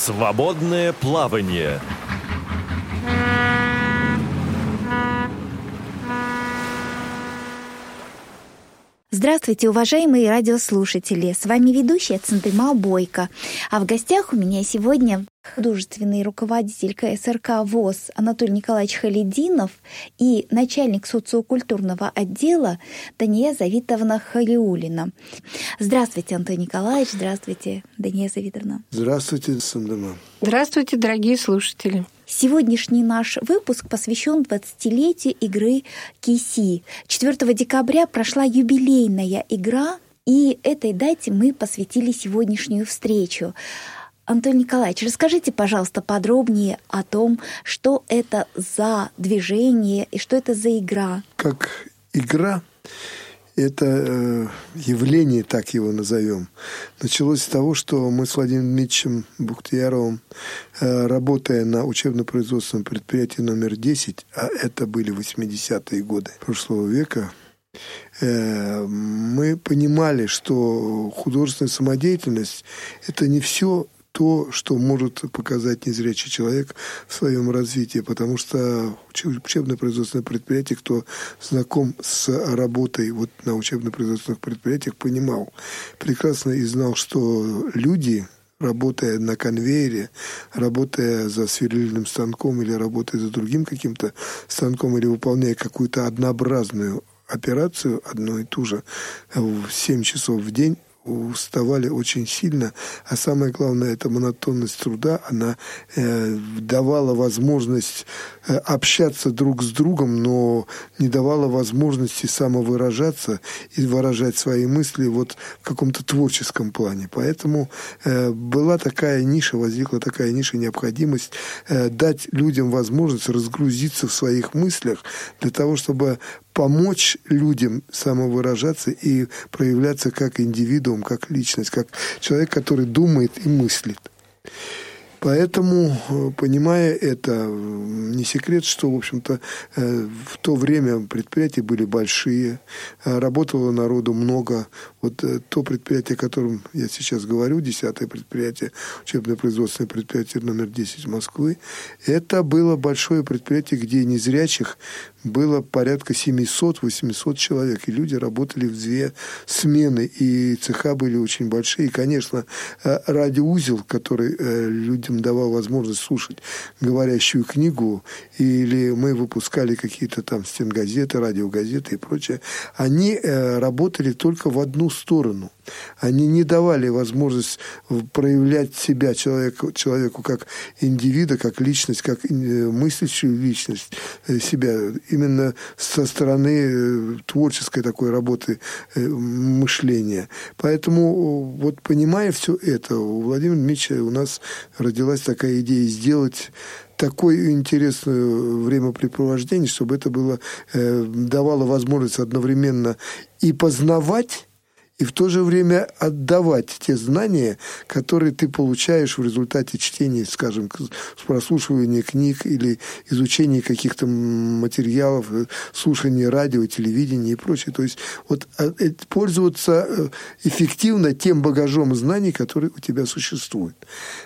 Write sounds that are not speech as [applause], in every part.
Свободное плавание. Здравствуйте, уважаемые радиослушатели! С вами ведущая Центыма Бойко. А в гостях у меня сегодня художественный руководитель КСРК ВОЗ Анатолий Николаевич Халидинов и начальник социокультурного отдела Дания Завитовна Халиулина. Здравствуйте, Антон Николаевич, здравствуйте, Дания Завитовна. Здравствуйте, Сандама. Здравствуйте, дорогие слушатели. Сегодняшний наш выпуск посвящен 20-летию игры Киси. 4 декабря прошла юбилейная игра, и этой дате мы посвятили сегодняшнюю встречу. Антон Николаевич, расскажите, пожалуйста, подробнее о том, что это за движение и что это за игра. Как игра, это э, явление, так его назовем, началось с того, что мы с Владимиром Дмитриевичем Бухтияровым, э, работая на учебно-производственном предприятии номер 10, а это были 80-е годы прошлого века, э, мы понимали, что художественная самодеятельность – это не все то, что может показать незрячий человек в своем развитии, потому что учебно-производственное предприятие, кто знаком с работой вот на учебно-производственных предприятиях, понимал прекрасно и знал, что люди, работая на конвейере, работая за сверлильным станком или работая за другим каким-то станком или выполняя какую-то однообразную операцию, одну и ту же, в 7 часов в день, уставали очень сильно, а самое главное, эта монотонность труда, она э, давала возможность э, общаться друг с другом, но не давала возможности самовыражаться и выражать свои мысли вот в каком-то творческом плане. Поэтому э, была такая ниша, возникла такая ниша, необходимость э, дать людям возможность разгрузиться в своих мыслях для того, чтобы помочь людям самовыражаться и проявляться как индивидуум, как личность, как человек, который думает и мыслит. Поэтому, э, понимая это, не секрет, что, в общем-то, э, в то время предприятия были большие, э, работало народу много. Вот то предприятие, о котором я сейчас говорю, десятое предприятие, учебно-производственное предприятие номер 10 Москвы, это было большое предприятие, где незрячих было порядка 700-800 человек, и люди работали в две смены, и цеха были очень большие. И, конечно, радиоузел, который людям этим давал возможность слушать говорящую книгу, или мы выпускали какие-то там стенгазеты, радиогазеты и прочее, они э, работали только в одну сторону. Они не давали возможность проявлять себя человеку, человеку как индивида, как личность, как э, мыслящую личность э, себя. Именно со стороны э, творческой такой работы мышления. Поэтому, вот понимая все это, у Владимира Дмитриевича у нас родилась такая идея сделать такое интересное времяпрепровождение, чтобы это было, э, давало возможность одновременно и познавать и в то же время отдавать те знания, которые ты получаешь в результате чтения, скажем, прослушивания книг или изучения каких-то материалов, э, слушания радио, телевидения и прочее. То есть вот а, э, пользоваться э, эффективно тем багажом знаний, который у тебя существует.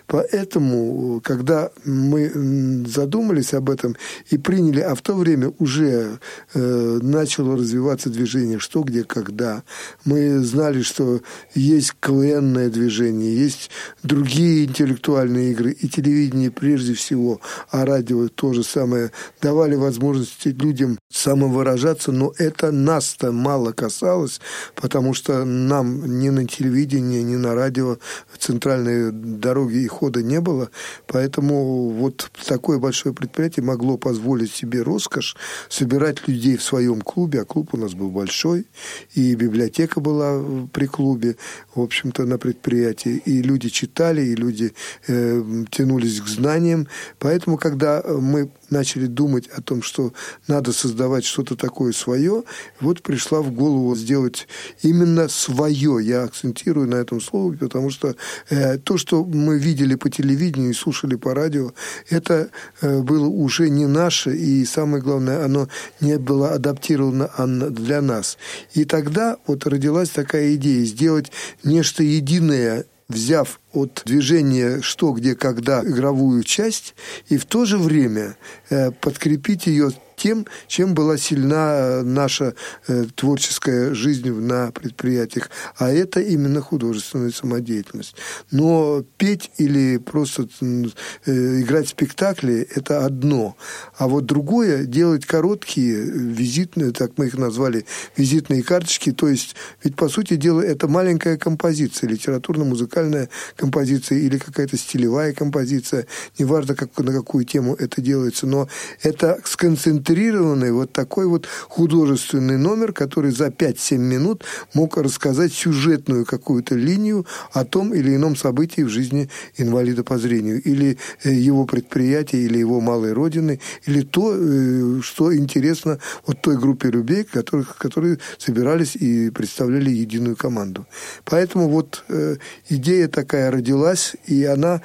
Поэтому, когда мы задумались об этом и приняли, а в то время уже э, начало развиваться движение «Что, где, когда», мы знали, знали, что есть КВНное движение, есть другие интеллектуальные игры, и телевидение прежде всего, а радио то же самое, давали возможность людям самовыражаться, но это нас-то мало касалось, потому что нам ни на телевидении, ни на радио центральной дороги и хода не было, поэтому вот такое большое предприятие могло позволить себе роскошь собирать людей в своем клубе, а клуб у нас был большой, и библиотека была при клубе, в общем-то, на предприятии. И люди читали, и люди э, тянулись к знаниям. Поэтому, когда мы начали думать о том, что надо создавать что-то такое свое, вот пришла в голову сделать именно свое. Я акцентирую на этом слове, потому что э, то, что мы видели по телевидению и слушали по радио, это э, было уже не наше, и самое главное, оно не было адаптировано для нас. И тогда вот родилась такая идея сделать нечто единое взяв от движения «что, где, когда» игровую часть и в то же время э, подкрепить ее тем, чем была сильна э, наша э, творческая жизнь на предприятиях. А это именно художественная самодеятельность. Но петь или просто э, играть в спектакли – это одно. А вот другое – делать короткие визитные, так мы их назвали, визитные карточки. То есть, ведь, по сути дела, это маленькая композиция, литературно-музыкальная композиция или какая-то стилевая композиция. Неважно, как, на какую тему это делается, но это сконцентрировано сконцентрированный вот такой вот художественный номер, который за 5-7 минут мог рассказать сюжетную какую-то линию о том или ином событии в жизни инвалида по зрению, или э, его предприятия, или его малой родины, или то, э, что интересно вот той группе людей, которых, которые собирались и представляли единую команду. Поэтому вот э, идея такая родилась, и она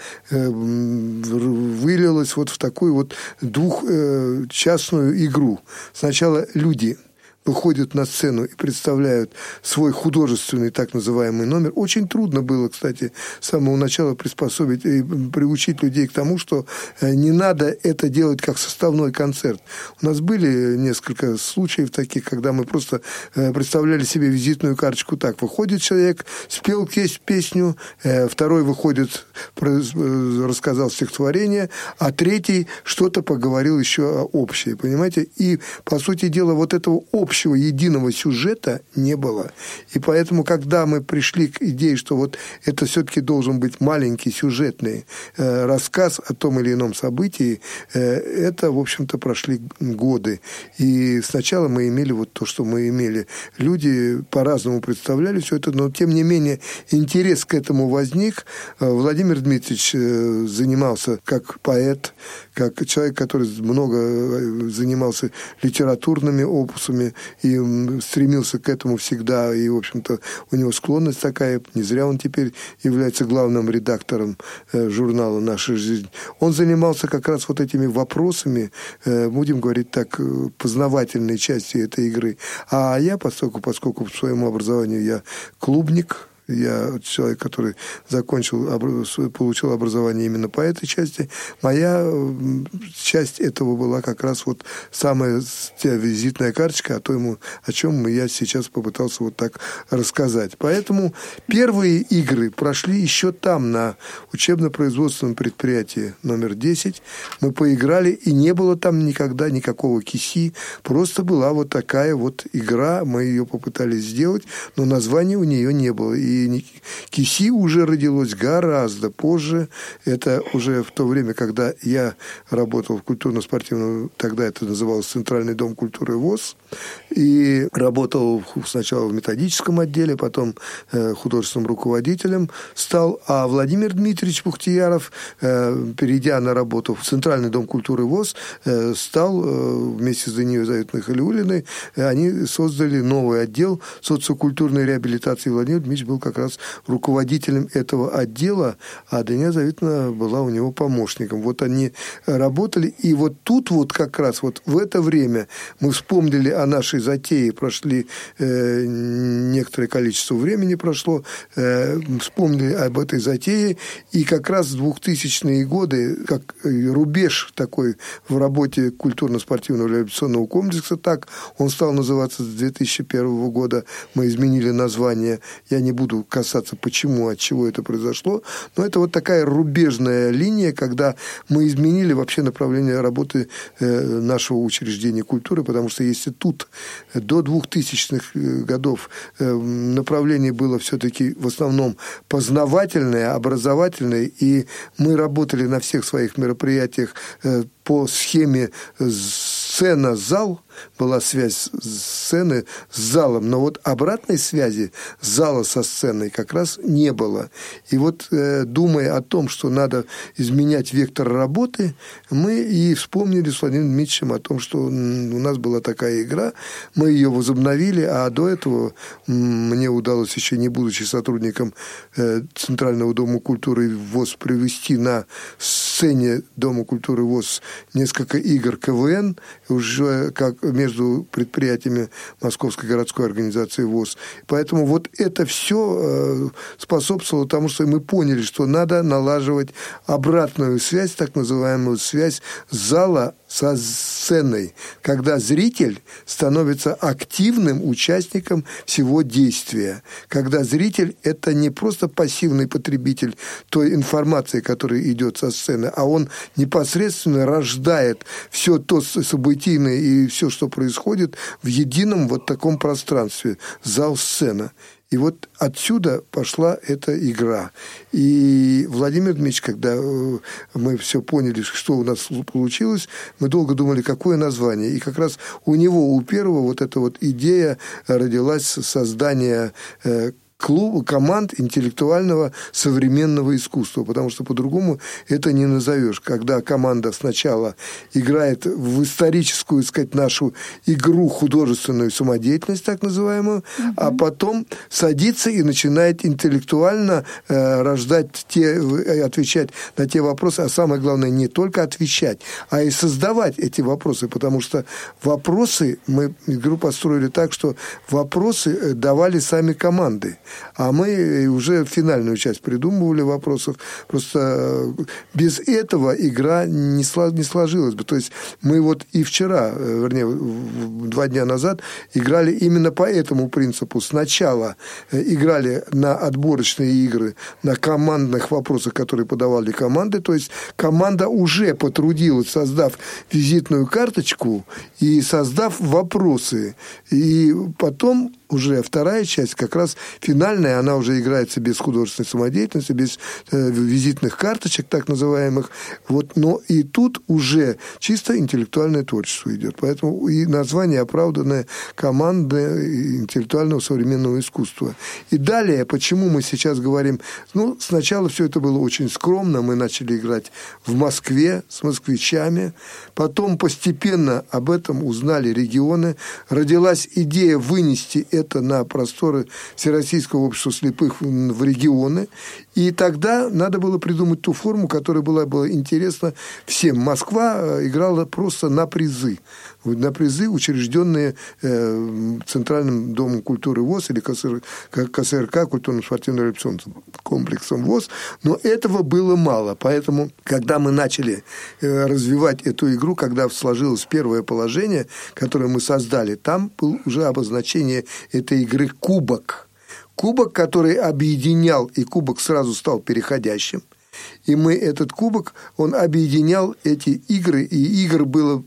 вылилась вот в такую вот двухчастную игру. Сначала люди выходят на сцену и представляют свой художественный так называемый номер. Очень трудно было, кстати, с самого начала приспособить и приучить людей к тому, что э, не надо это делать как составной концерт. У нас были несколько случаев таких, когда мы просто э, представляли себе визитную карточку так. Выходит человек, спел песню, э, второй выходит, рассказал стихотворение, а третий что-то поговорил еще общее, понимаете? И, по сути дела, вот этого общего общего единого сюжета не было. И поэтому, когда мы пришли к идее, что вот это все-таки должен быть маленький сюжетный э, рассказ о том или ином событии, э, это, в общем-то, прошли годы. И сначала мы имели вот то, что мы имели. Люди по-разному представляли все это, но, тем не менее, интерес к этому возник. Э, Владимир Дмитриевич э, занимался как поэт, как человек, который много э, занимался литературными опусами, и стремился к этому всегда, и, в общем-то, у него склонность такая, не зря он теперь является главным редактором э, журнала «Наша жизнь». Он занимался как раз вот этими вопросами, э, будем говорить так, э, познавательной части этой игры. А я, поскольку, поскольку в своему образованию я клубник, я человек, который закончил, получил образование именно по этой части. Моя часть этого была как раз вот самая визитная карточка о том, о чем я сейчас попытался вот так рассказать. Поэтому первые игры прошли еще там, на учебно-производственном предприятии номер 10. Мы поиграли, и не было там никогда никакого киси. Просто была вот такая вот игра. Мы ее попытались сделать, но названия у нее не было. И Киси уже родилось гораздо позже. Это уже в то время, когда я работал в культурно-спортивном, тогда это называлось Центральный дом культуры ВОЗ, и работал сначала в методическом отделе, потом э, художественным руководителем стал, а Владимир Дмитриевич Пухтияров, э, перейдя на работу в Центральный дом культуры ВОЗ, э, стал вместе с Данией Заветной Халиулиной, они создали новый отдел социокультурной реабилитации. Владимир Дмитриевич был как раз руководителем этого отдела, а Дания Заветна была у него помощником. Вот они работали, и вот тут вот как раз вот в это время мы вспомнили о нашей затее, прошли э, некоторое количество времени прошло, э, вспомнили об этой затее, и как раз в 2000-е годы, как рубеж такой в работе культурно-спортивного реабилитационного комплекса, так он стал называться с 2001 года, мы изменили название, я не буду касаться, почему, от чего это произошло, но это вот такая рубежная линия, когда мы изменили вообще направление работы э, нашего учреждения культуры, потому что если тут до 2000-х э, годов э, направление было все-таки в основном познавательное, образовательное, и мы работали на всех своих мероприятиях по схеме сцена-зал – была связь сцены с залом, но вот обратной связи зала со сценой как раз не было. И вот э, думая о том, что надо изменять вектор работы, мы и вспомнили с Владимиром Дмитриевичем о том, что у нас была такая игра, мы ее возобновили, а до этого мне удалось еще не будучи сотрудником э, Центрального дома культуры ВОЗ привести на сцене Дома культуры ВОЗ несколько игр КВН, уже как между предприятиями Московской городской организации ВОЗ. Поэтому вот это все э, способствовало тому, что мы поняли, что надо налаживать обратную связь, так называемую связь зала со сценой, когда зритель становится активным участником всего действия, когда зритель – это не просто пассивный потребитель той информации, которая идет со сцены, а он непосредственно рождает все то событийное и все, что происходит в едином вот таком пространстве – зал-сцена. И вот отсюда пошла эта игра. И Владимир Дмитриевич, когда э, мы все поняли, что у нас получилось, мы долго думали, какое название. И как раз у него, у первого, вот эта вот идея родилась создания э, клуб, команд интеллектуального современного искусства, потому что по-другому это не назовешь. Когда команда сначала играет в историческую, сказать, нашу игру художественную самодеятельность, так называемую, угу. а потом садится и начинает интеллектуально э, рождать те, э, отвечать на те вопросы, а самое главное, не только отвечать, а и создавать эти вопросы, потому что вопросы, мы игру построили так, что вопросы э, давали сами команды. А мы уже финальную часть придумывали вопросов. Просто э, без этого игра не, сложилась бы. То есть мы вот и вчера, э, вернее, два дня назад играли именно по этому принципу. Сначала э, играли на отборочные игры, на командных вопросах, которые подавали команды. То есть команда уже потрудилась, создав визитную карточку и создав вопросы. И потом уже вторая часть, как раз финальная, она уже играется без художественной самодеятельности, без э, визитных карточек, так называемых. Вот, но и тут уже чисто интеллектуальное творчество идет. Поэтому и название оправданное команда интеллектуального современного искусства. И далее, почему мы сейчас говорим, ну, сначала все это было очень скромно, мы начали играть в Москве с москвичами, потом постепенно об этом узнали регионы, родилась идея вынести это на просторы Всероссийского общества слепых в регионы. И тогда надо было придумать ту форму, которая была, была интересна всем. Москва э, играла просто на призы. На призы, учрежденные э, Центральным домом культуры ВОЗ или КСР, КСРК, культурно-спортивно-революционным комплексом ВОЗ. Но этого было мало. Поэтому, когда мы начали э, развивать эту игру, когда сложилось первое положение, которое мы создали, там было уже обозначение этой игры «Кубок». Кубок, который объединял, и кубок сразу стал переходящим. И мы этот кубок, он объединял эти игры, и игр было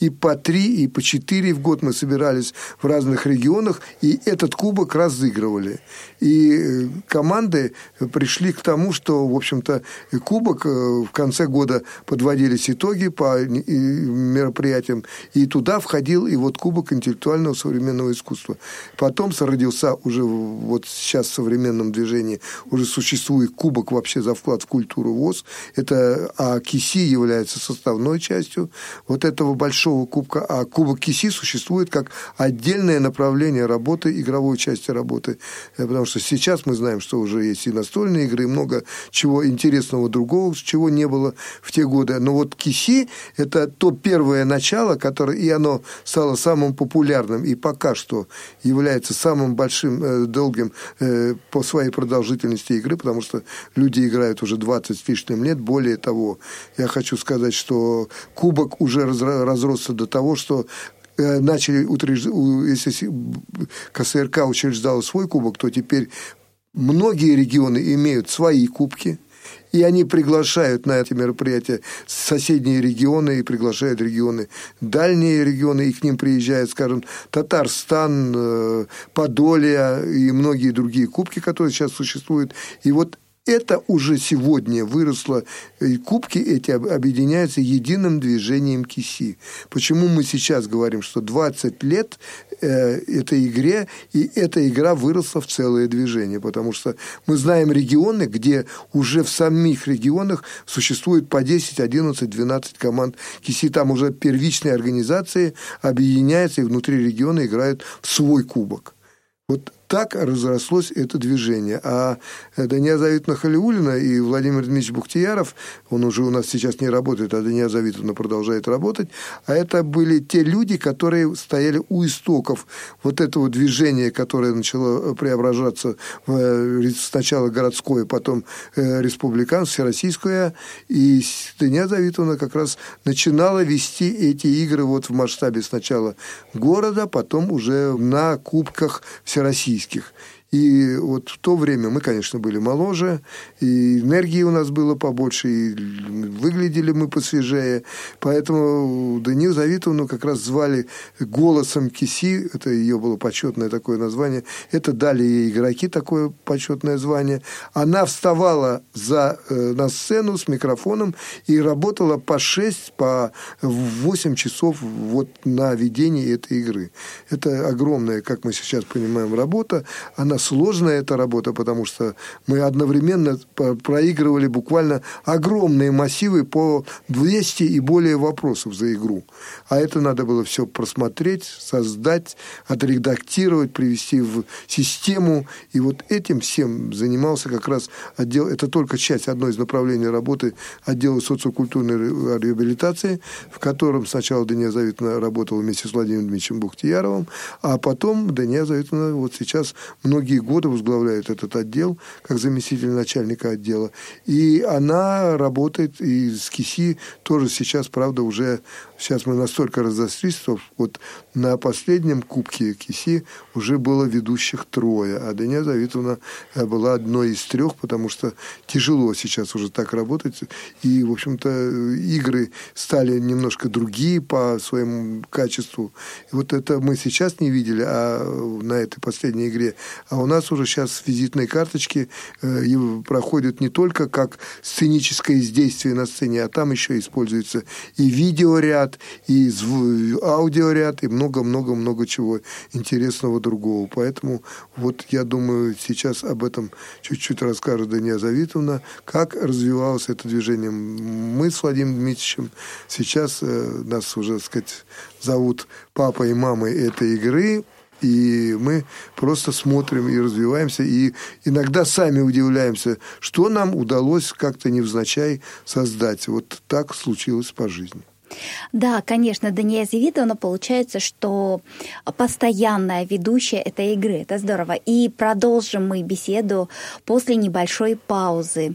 и по три, и по четыре в год мы собирались в разных регионах, и этот кубок разыгрывали. И э, команды пришли к тому, что, в общем-то, кубок э, в конце года подводились итоги по мероприятиям, и туда входил и вот кубок интеллектуального современного искусства. Потом родился уже вот сейчас в современном движении уже существует кубок вообще за вклад в культуру ВОЗ. Это, а КИСИ является составной частью вот этого большого кубка, а кубок КИСИ существует как отдельное направление работы, игровой части работы. Э, потому что сейчас мы знаем, что уже есть и настольные игры, и много чего интересного другого, чего не было в те годы. Но вот КИСИ – это то первое начало, которое, и оно стало самым популярным, и пока что является самым большим, э, долгим э, по своей продолжительности игры, потому что люди играют уже 20 с лишним лет. Более того, я хочу сказать, что кубок уже разросся до того, что э, начали утверждать, если КСРК учреждала свой кубок, то теперь многие регионы имеют свои кубки, и они приглашают на эти мероприятия соседние регионы и приглашают регионы, дальние регионы, и к ним приезжают, скажем, Татарстан, э, Подолье и многие другие кубки, которые сейчас существуют. И вот это уже сегодня выросло, и кубки эти объединяются единым движением киси. Почему мы сейчас говорим, что 20 лет э, этой игре, и эта игра выросла в целое движение, потому что мы знаем регионы, где уже в самих регионах существует по 10, 11, 12 команд киси. Там уже первичные организации объединяются и внутри региона играют в свой кубок. Вот так разрослось это движение. А Дания Завитовна Халиулина и Владимир Дмитриевич Бухтияров, он уже у нас сейчас не работает, а Дания Завитовна продолжает работать, а это были те люди, которые стояли у истоков вот этого движения, которое начало преображаться в, э, сначала городское, потом э, республиканское, всероссийское, и Дания Завитовна как раз начинала вести эти игры вот в масштабе сначала города, потом уже на кубках всероссийских российских. И вот в то время мы, конечно, были моложе, и энергии у нас было побольше, и выглядели мы посвежее. Поэтому Данию Завитовну как раз звали голосом Киси, это ее было почетное такое название. Это дали ей игроки такое почетное звание. Она вставала за, э, на сцену с микрофоном и работала по 6, по 8 часов вот на ведении этой игры. Это огромная, как мы сейчас понимаем, работа. Она сложная эта работа, потому что мы одновременно проигрывали буквально огромные массивы по 200 и более вопросов за игру. А это надо было все просмотреть, создать, отредактировать, привести в систему. И вот этим всем занимался как раз отдел, это только часть, одно из направлений работы отдела социокультурной реабилитации, в котором сначала Дания Завитовна работала вместе с Владимиром Дмитриевичем Бухтияровым, а потом Дания Завитовна вот сейчас многие многие годы возглавляет этот отдел, как заместитель начальника отдела. И она работает и с КИСИ тоже сейчас, правда, уже Сейчас мы настолько разошлись, что вот на последнем кубке КИСИ уже было ведущих трое, а Дания Завитовна э, была одной из трех, потому что тяжело сейчас уже так работать. И, в общем-то, игры стали немножко другие по своему качеству. И вот это мы сейчас не видели а на этой последней игре. А у нас уже сейчас визитные карточки э, проходят не только как сценическое действие на сцене, а там еще используется и видеоряд, ряд, и аудиоряд, и много-много-много чего интересного другого. Поэтому вот я думаю, сейчас об этом чуть-чуть расскажет Дания Завитовна, как развивалось это движение. Мы с Владимиром Дмитриевичем сейчас, э, нас уже, так сказать, зовут папой и мамой этой игры, и мы просто смотрим и развиваемся, и иногда сами удивляемся, что нам удалось как-то невзначай создать. Вот так случилось по жизни. Да, конечно, Дания Завидовна получается, что постоянная ведущая этой игры. Это здорово. И продолжим мы беседу после небольшой паузы.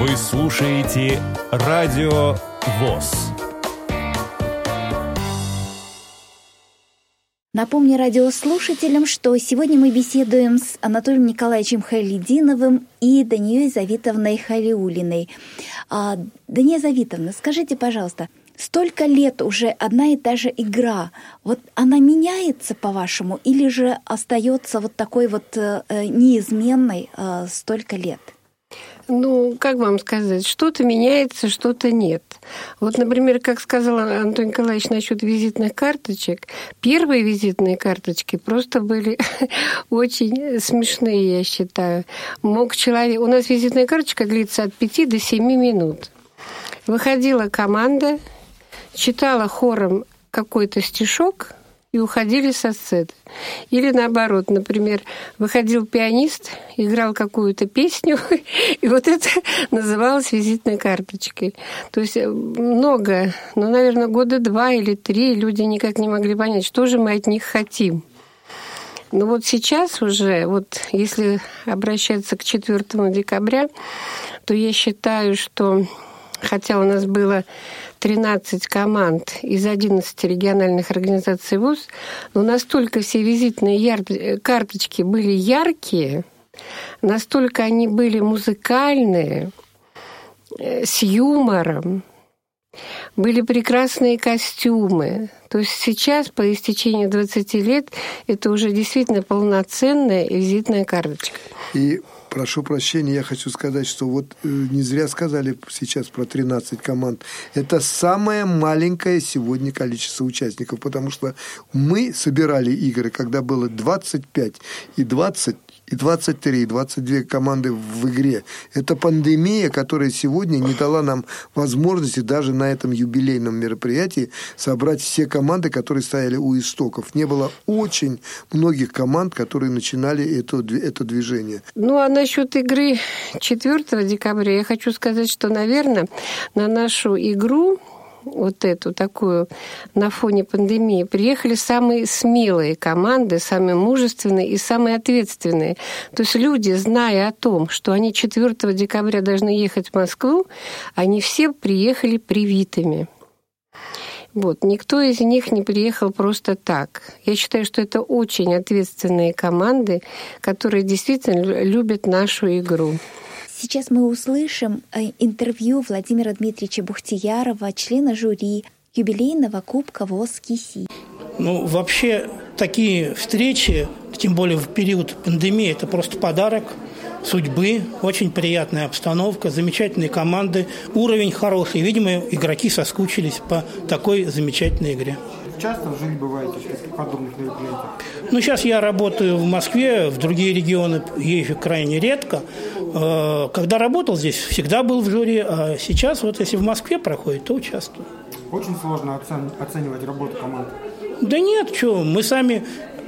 Вы слушаете Радио ВОЗ. Напомню радиослушателям, что сегодня мы беседуем с Анатолием Николаевичем Халидиновым и Данией Завитовной Халиулиной. А, Дания Завитовна, скажите, пожалуйста, столько лет уже одна и та же игра, вот она меняется, по-вашему, или же остается вот такой вот э, неизменной э, столько лет? Ну, как вам сказать, что-то меняется, что-то нет. Вот, например, как сказал Антон Николаевич насчет визитных карточек, первые визитные карточки просто были [laughs] очень смешные, я считаю. Мог человек... У нас визитная карточка длится от 5 до 7 минут. Выходила команда, читала хором какой-то стишок – и уходили со сцены. Или наоборот, например, выходил пианист, играл какую-то песню, [laughs] и вот это называлось визитной карточкой. То есть э, много, ну, наверное, года два или три люди никак не могли понять, что же мы от них хотим. Но вот сейчас уже, вот если обращаться к 4 декабря, то я считаю, что хотя у нас было 13 команд из 11 региональных организаций ВУЗ, но настолько все визитные яр... карточки были яркие, настолько они были музыкальные, э, с юмором, были прекрасные костюмы. То есть сейчас, по истечению 20 лет, это уже действительно полноценная визитная карточка. И прошу прощения, я хочу сказать, что вот э, не зря сказали сейчас про 13 команд. Это самое маленькое сегодня количество участников, потому что мы собирали игры, когда было 25 и 20 и 23, и 22 команды в игре. Это пандемия, которая сегодня не дала нам возможности даже на этом юбилейном мероприятии собрать все команды, которые стояли у истоков. Не было очень многих команд, которые начинали это, это движение. Ну, а насчет игры 4 декабря я хочу сказать, что, наверное, на нашу игру вот эту такую на фоне пандемии, приехали самые смелые команды, самые мужественные и самые ответственные. То есть люди, зная о том, что они 4 декабря должны ехать в Москву, они все приехали привитыми. Вот. Никто из них не приехал просто так. Я считаю, что это очень ответственные команды, которые действительно любят нашу игру. Сейчас мы услышим э, интервью Владимира Дмитриевича Бухтиярова, члена жюри юбилейного Кубка ВОЗ КИСИ. Ну, вообще, такие встречи, тем более в период пандемии, это просто подарок судьбы, очень приятная обстановка, замечательные команды, уровень хороший. Видимо, игроки соскучились по такой замечательной игре. Часто в жизни бываете в подобных мероприятиях? Ну, сейчас я работаю в Москве, в другие регионы езжу крайне редко. Э, когда работал здесь, всегда был в жюри, а сейчас вот если в Москве проходит, то участвую. Очень сложно оценивать работу команды. Да нет, что, мы сами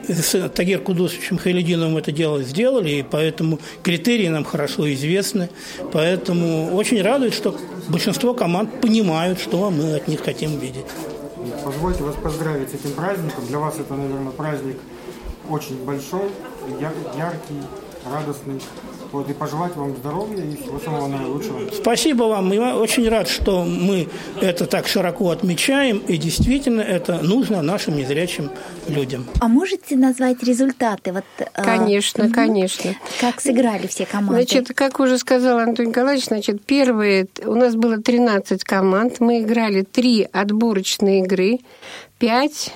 с Тагир Кудусовичем Хайлединовым это дело сделали, и поэтому критерии нам хорошо известны. Поэтому очень радует, что большинство команд понимают, что мы от них хотим видеть. Позвольте вас поздравить с этим праздником. Для вас это, наверное, праздник очень большой, яркий, радостный. Вот, и пожелать вам здоровья и всего самого наилучшего. Спасибо вам. Я очень рад, что мы это так широко отмечаем. И действительно это нужно нашим незрячим людям. А можете назвать результаты? Вот, а, конечно, угу. конечно. Как сыграли все команды? Значит, как уже сказал Антон Николаевич, значит, первые, у нас было 13 команд. Мы играли три отборочные игры, пять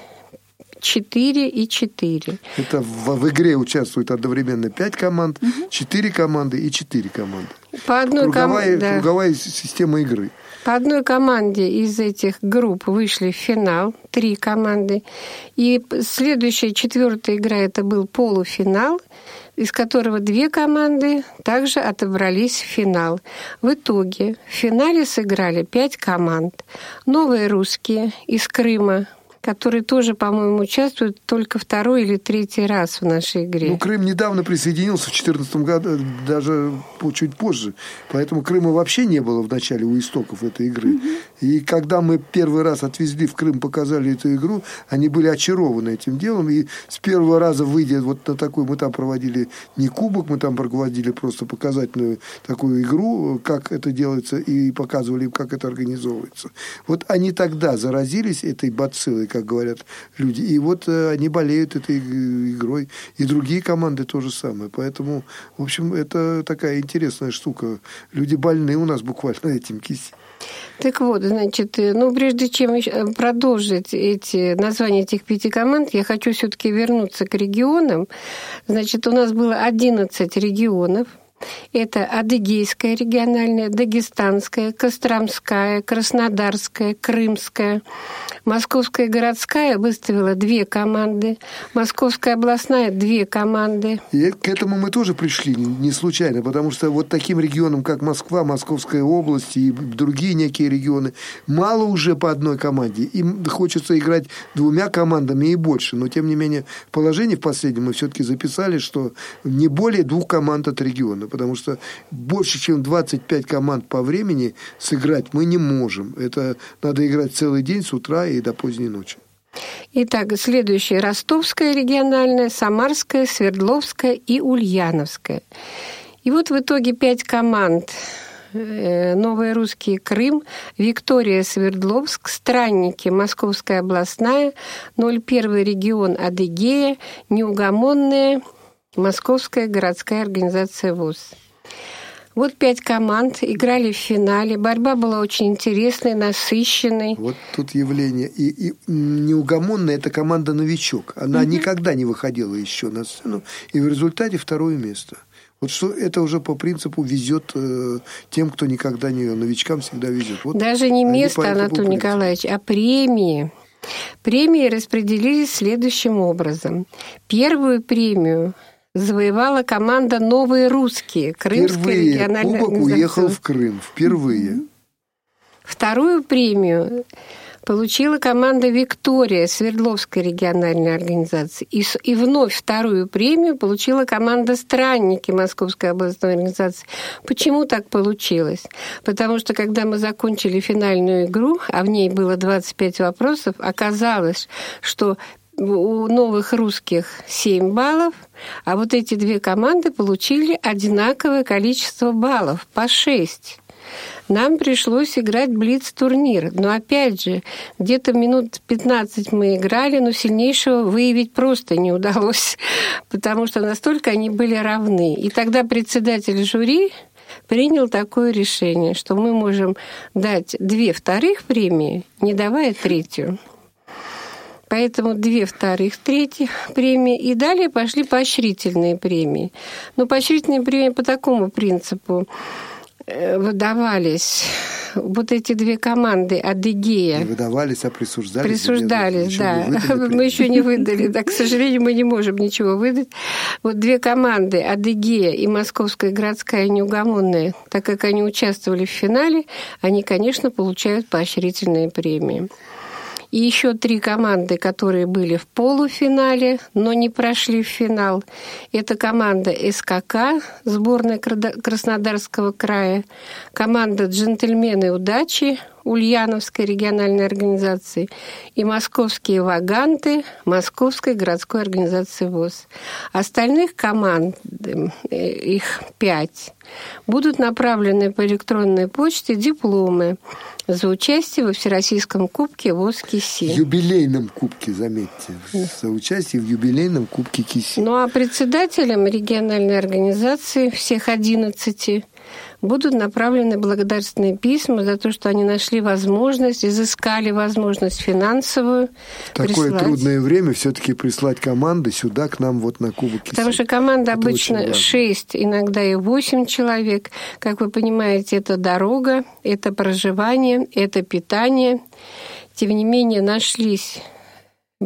4 и 4. Это в, в игре участвуют одновременно 5 команд, угу. 4 команды и 4 команды. По одной круговая, ком... да. круговая система игры. По одной команде из этих групп вышли в финал, три команды. И следующая, четвертая игра, это был полуфинал, из которого две команды также отобрались в финал. В итоге в финале сыграли пять команд. Новые русские из Крыма который тоже, по-моему, участвует только второй или третий раз в нашей игре. Ну, Крым недавно присоединился в 2014 году, даже чуть позже. Поэтому Крыма вообще не было в начале у истоков этой игры. Угу. И когда мы первый раз отвезли в Крым, показали эту игру, они были очарованы этим делом. И с первого раза, выйдя вот на такой, мы там проводили не кубок, мы там проводили просто показательную такую игру, как это делается, и показывали им, как это организовывается. Вот они тогда заразились этой бациллой, как говорят люди. И вот э, они болеют этой игрой. И другие команды то же самое. Поэтому, в общем, это такая интересная штука. Люди больны у нас буквально [laughs] этим киси. Так вот, значит, ну, прежде чем э, продолжить эти названия этих пяти команд, я хочу все-таки вернуться к регионам. Значит, у нас было 11 регионов – это Адыгейская региональная, Дагестанская, Костромская, Краснодарская, Крымская. Московская городская выставила две команды, Московская областная две команды. И к этому мы тоже пришли не случайно, потому что вот таким регионам, как Москва, Московская область и другие некие регионы, мало уже по одной команде. Им хочется играть двумя командами и больше. Но, тем не менее, положение в последнем мы все-таки записали, что не более двух команд от региона потому что больше, чем 25 команд по времени сыграть мы не можем. Это надо играть целый день с утра и до поздней ночи. Итак, следующее. Ростовская региональная, Самарская, Свердловская и Ульяновская. И вот в итоге пять команд э, Новые русские Крым, Виктория Свердловск, Странники Московская областная, 01 регион Адыгея, Неугомонная Московская городская организация ВУЗ. Вот пять команд играли в финале. Борьба была очень интересной, насыщенной. Вот тут явление. И, и неугомонная эта команда новичок. Она угу. никогда не выходила еще на сцену. И в результате второе место. Вот что это уже по принципу везет э, тем, кто никогда не новичкам всегда везет. Вот Даже не место, Анатолий Николаевич, а премии. Премии распределились следующим образом. Первую премию завоевала команда «Новые русские», Крымская Впервые региональная Кубок уехал в Крым. Впервые. Вторую премию получила команда «Виктория» Свердловской региональной организации. И, и вновь вторую премию получила команда «Странники» Московской областной организации. Почему так получилось? Потому что, когда мы закончили финальную игру, а в ней было 25 вопросов, оказалось, что у новых русских 7 баллов, а вот эти две команды получили одинаковое количество баллов, по 6 нам пришлось играть блиц-турнир. Но опять же, где-то минут 15 мы играли, но сильнейшего выявить просто не удалось, [laughs] потому что настолько они были равны. И тогда председатель жюри принял такое решение, что мы можем дать две вторых премии, не давая третью. Поэтому две вторых, третьих премии. И далее пошли поощрительные премии. Но поощрительные премии по такому принципу. Э, выдавались вот эти две команды Адыгея. Не выдавались, а присуждались. Присуждались, да. [laughs] Мы еще не выдали. Да, к сожалению, мы не можем ничего выдать. Вот две команды Адыгея и Московская городская неугомонная, так как они участвовали в финале, они, конечно, получают поощрительные премии. И еще три команды, которые были в полуфинале, но не прошли в финал. Это команда СКК, сборная Краснодарского края, команда «Джентльмены удачи», Ульяновской региональной организации и московские ваганты Московской городской организации ВОЗ. Остальных команд, э, их пять, будут направлены по электронной почте дипломы за участие во Всероссийском кубке ВОЗ КИСИ. Юбилейном кубке, заметьте. За участие в юбилейном кубке КИСИ. Ну а председателем региональной организации всех 11 будут направлены благодарственные письма за то, что они нашли возможность, изыскали возможность финансовую. В такое прислать. трудное время все-таки прислать команды сюда, к нам, вот на Кубок. Потому что команда это обычно 6, иногда и 8 человек. Как вы понимаете, это дорога, это проживание, это питание. Тем не менее, нашлись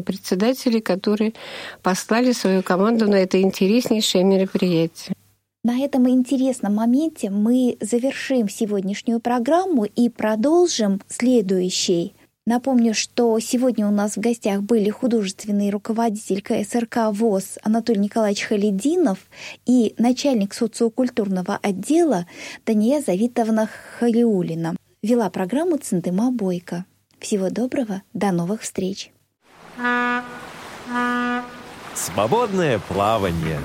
председатели, которые послали свою команду на это интереснейшее мероприятие. На этом интересном моменте мы завершим сегодняшнюю программу и продолжим следующей. Напомню, что сегодня у нас в гостях были художественный руководитель КСРК ВОЗ Анатолий Николаевич Халидинов и начальник социокультурного отдела Дания Завитовна Халиулина. Вела программу Центыма Бойко. Всего доброго, до новых встреч. Свободное плавание.